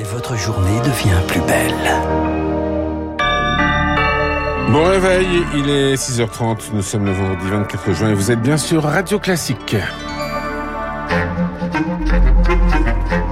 Et votre journée devient plus belle. Bon réveil, il est 6h30, nous sommes le vendredi 24 juin et vous êtes bien sur Radio Classique.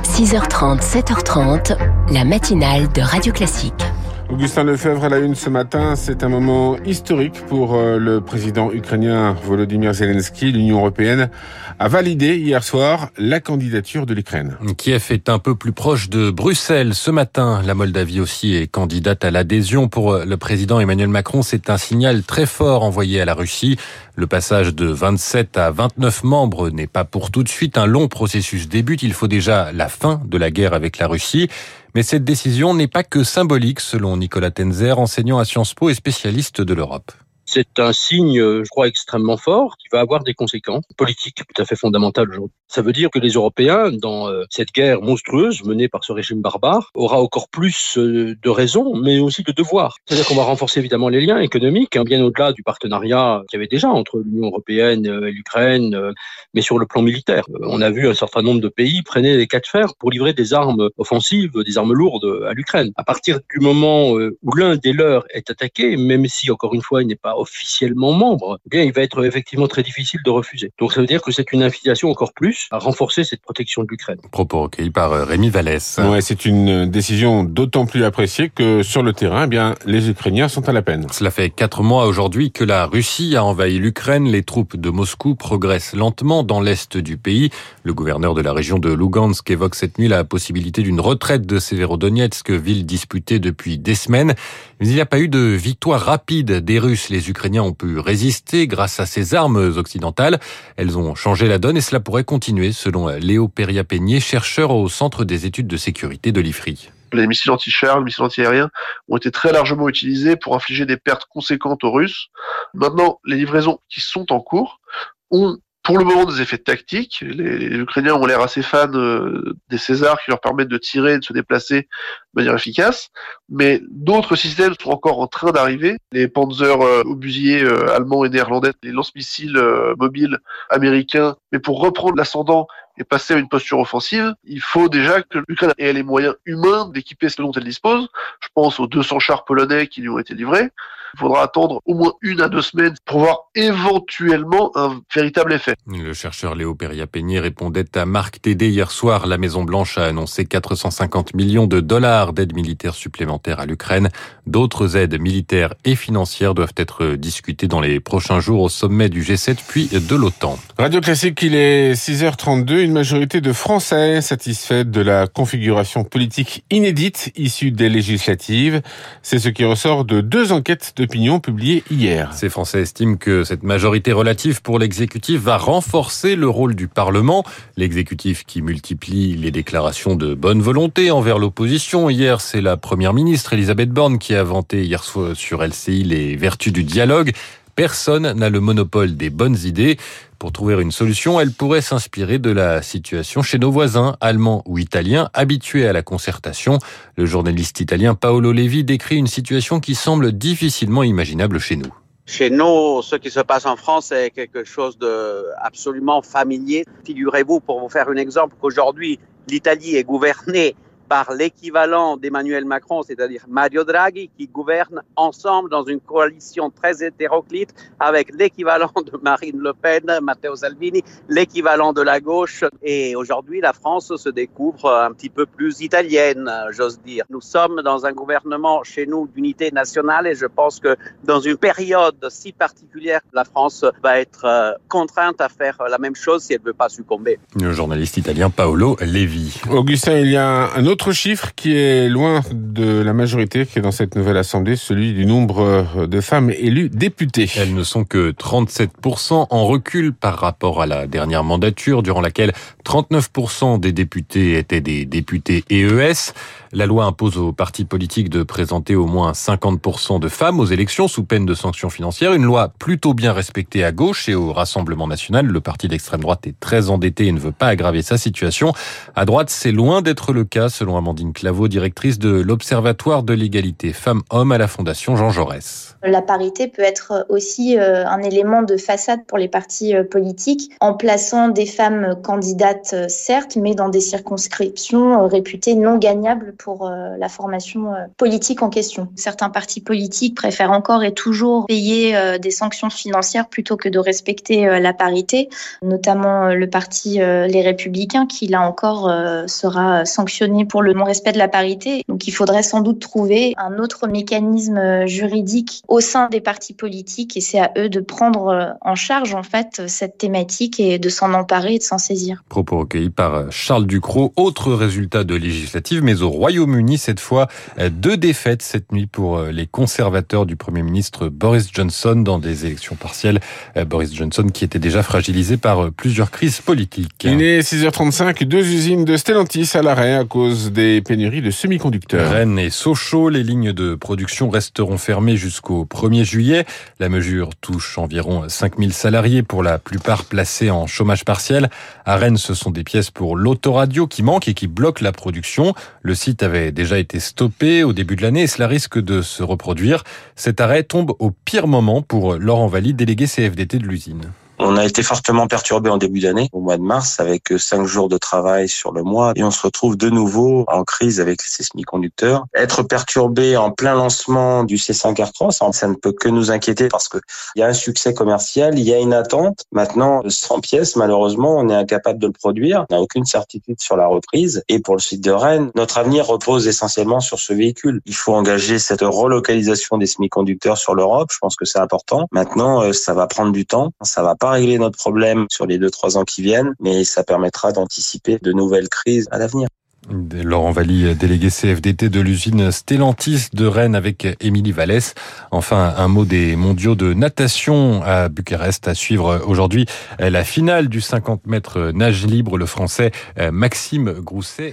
6h30, 7h30, la matinale de Radio Classique. Augustin Lefebvre à la une ce matin, c'est un moment historique pour euh, le président ukrainien Volodymyr Zelensky. L'Union européenne a validé hier soir la candidature de l'Ukraine. Kiev est un peu plus proche de Bruxelles ce matin. La Moldavie aussi est candidate à l'adhésion. Pour le président Emmanuel Macron, c'est un signal très fort envoyé à la Russie. Le passage de 27 à 29 membres n'est pas pour tout de suite. Un long processus débute. Il faut déjà la fin de la guerre avec la Russie. Mais cette décision n'est pas que symbolique, selon Nicolas Tenzer, enseignant à Sciences Po et spécialiste de l'Europe c'est un signe, je crois, extrêmement fort qui va avoir des conséquences politiques tout à fait fondamentales aujourd'hui. Ça veut dire que les Européens, dans euh, cette guerre monstrueuse menée par ce régime barbare, aura encore plus euh, de raisons, mais aussi de devoirs. C'est-à-dire qu'on va renforcer évidemment les liens économiques, hein, bien au-delà du partenariat qu'il y avait déjà entre l'Union européenne et l'Ukraine, mais sur le plan militaire. On a vu un certain nombre de pays prenaient les cas de fer pour livrer des armes offensives, des armes lourdes à l'Ukraine. À partir du moment euh, où l'un des leurs est attaqué, même si encore une fois il n'est pas officiellement membre, eh bien il va être effectivement très difficile de refuser. Donc ça veut dire que c'est une invitation encore plus à renforcer cette protection de l'Ukraine. Propos recueillis par euh, Rémi Vallès. Ouais, c'est une décision d'autant plus appréciée que sur le terrain, eh bien les Ukrainiens sont à la peine. Cela fait quatre mois aujourd'hui que la Russie a envahi l'Ukraine. Les troupes de Moscou progressent lentement dans l'est du pays. Le gouverneur de la région de Lugansk évoque cette nuit la possibilité d'une retraite de Severodonetsk, ville disputée depuis des semaines. Mais il n'y a pas eu de victoire rapide des Russes. Les Ukrainiens ont pu résister grâce à ces armes occidentales. Elles ont changé la donne et cela pourrait continuer, selon Léo Peria-Peigné, chercheur au Centre des études de sécurité de l'IFRI. Les missiles anti-chars, les missiles anti-aériens ont été très largement utilisés pour infliger des pertes conséquentes aux Russes. Maintenant, les livraisons qui sont en cours ont pour le moment des effets tactiques. Les, les Ukrainiens ont l'air assez fans euh, des Césars qui leur permettent de tirer et de se déplacer de manière efficace. Mais d'autres systèmes sont encore en train d'arriver. Les Panzer euh, obusiers euh, allemands et néerlandais, les lance-missiles euh, mobiles américains. Mais pour reprendre l'ascendant et passer à une posture offensive, il faut déjà que l'Ukraine ait les moyens humains d'équiper ce dont elle dispose. Je pense aux 200 chars polonais qui lui ont été livrés. Il faudra attendre au moins une à deux semaines pour voir éventuellement un véritable effet. Le chercheur Léo Peria-Peigné répondait à Marc Tédé hier soir. La Maison-Blanche a annoncé 450 millions de dollars d'aide militaire supplémentaire à l'Ukraine. D'autres aides militaires et financières doivent être discutées dans les prochains jours au sommet du G7 puis de l'OTAN. Radio Classique, il est 6h32. Une majorité de Français satisfaite de la configuration politique inédite issue des législatives. C'est ce qui ressort de deux enquêtes d'opinion publiées hier. Ces Français estiment que cette majorité relative pour l'exécutif va renforcer le rôle du Parlement. L'exécutif qui multiplie les déclarations de bonne volonté envers l'opposition. Hier, c'est la première ministre Elisabeth Borne qui a vanté hier soir sur LCI les vertus du dialogue. Personne n'a le monopole des bonnes idées. Pour trouver une solution, elle pourrait s'inspirer de la situation chez nos voisins, allemands ou italiens, habitués à la concertation. Le journaliste italien Paolo Levi décrit une situation qui semble difficilement imaginable chez nous. Chez nous, ce qui se passe en France est quelque chose de absolument familier. Figurez-vous, pour vous faire un exemple, qu'aujourd'hui, l'Italie est gouvernée par l'équivalent d'Emmanuel Macron, c'est-à-dire Mario Draghi, qui gouverne ensemble dans une coalition très hétéroclite avec l'équivalent de Marine Le Pen, Matteo Salvini, l'équivalent de la gauche. Et aujourd'hui, la France se découvre un petit peu plus italienne, j'ose dire. Nous sommes dans un gouvernement chez nous d'unité nationale et je pense que dans une période si particulière, la France va être contrainte à faire la même chose si elle ne veut pas succomber. Le journaliste italien Paolo Levi. Augustin, il y a un autre chiffre qui est loin de la majorité qui est dans cette nouvelle assemblée, celui du nombre de femmes élues députées. Elles ne sont que 37% en recul par rapport à la dernière mandature durant laquelle 39% des députés étaient des députés EES. La loi impose aux partis politiques de présenter au moins 50% de femmes aux élections sous peine de sanctions financières. Une loi plutôt bien respectée à gauche et au Rassemblement national. Le parti d'extrême droite est très endetté et ne veut pas aggraver sa situation. À droite, c'est loin d'être le cas selon selon Amandine Claveau, directrice de l'Observatoire de l'égalité femmes-hommes à la Fondation Jean Jaurès. La parité peut être aussi euh, un élément de façade pour les partis euh, politiques en plaçant des femmes candidates, euh, certes, mais dans des circonscriptions réputées non gagnables pour la formation politique en question. Certains partis politiques préfèrent encore et toujours payer des sanctions financières plutôt que de respecter la parité, notamment le parti Les Républicains qui, là encore, sera sanctionné pour le non-respect de la parité. Donc il faudrait sans doute trouver un autre mécanisme juridique au sein des partis politiques et c'est à eux de prendre euh, en charge en fait cette thématique et de s'en emparer et de s'en saisir. Propos recueillis par euh, Charles Ducrot. Autre résultat de législative, mais au Royaume-Uni cette fois, euh, deux défaites cette nuit pour les conservateurs du Premier ministre Boris Johnson dans des élections partielles. Boris Johnson qui était déjà fragilisé par plusieurs crises politiques. Il est 6h35, deux usines de Stellantis à l'arrêt à cause des pénuries de semi-conducteurs. Rennes et Sochaux, les lignes de production resteront fermées jusqu'au au 1er juillet. La mesure touche environ 5000 salariés, pour la plupart placés en chômage partiel. À Rennes, ce sont des pièces pour l'autoradio qui manquent et qui bloquent la production. Le site avait déjà été stoppé au début de l'année et cela risque de se reproduire. Cet arrêt tombe au pire moment pour Laurent Valli, délégué CFDT de l'usine. On a été fortement perturbé en début d'année, au mois de mars, avec cinq jours de travail sur le mois, et on se retrouve de nouveau en crise avec ces semi-conducteurs. Être perturbé en plein lancement du C5R3, ça ne peut que nous inquiéter parce que il y a un succès commercial, il y a une attente. Maintenant, 100 pièces, malheureusement, on est incapable de le produire. On n'a aucune certitude sur la reprise. Et pour le site de Rennes, notre avenir repose essentiellement sur ce véhicule. Il faut engager cette relocalisation des semi-conducteurs sur l'Europe. Je pense que c'est important. Maintenant, euh, ça va prendre du temps. Ça va pas régler notre problème sur les deux trois ans qui viennent, mais ça permettra d'anticiper de nouvelles crises à l'avenir. Laurent Valli, délégué CFDT de l'usine Stellantis de Rennes avec Émilie Vallès. Enfin, un mot des mondiaux de natation à Bucarest à suivre aujourd'hui la finale du 50 mètres nage libre. Le français Maxime Grousset.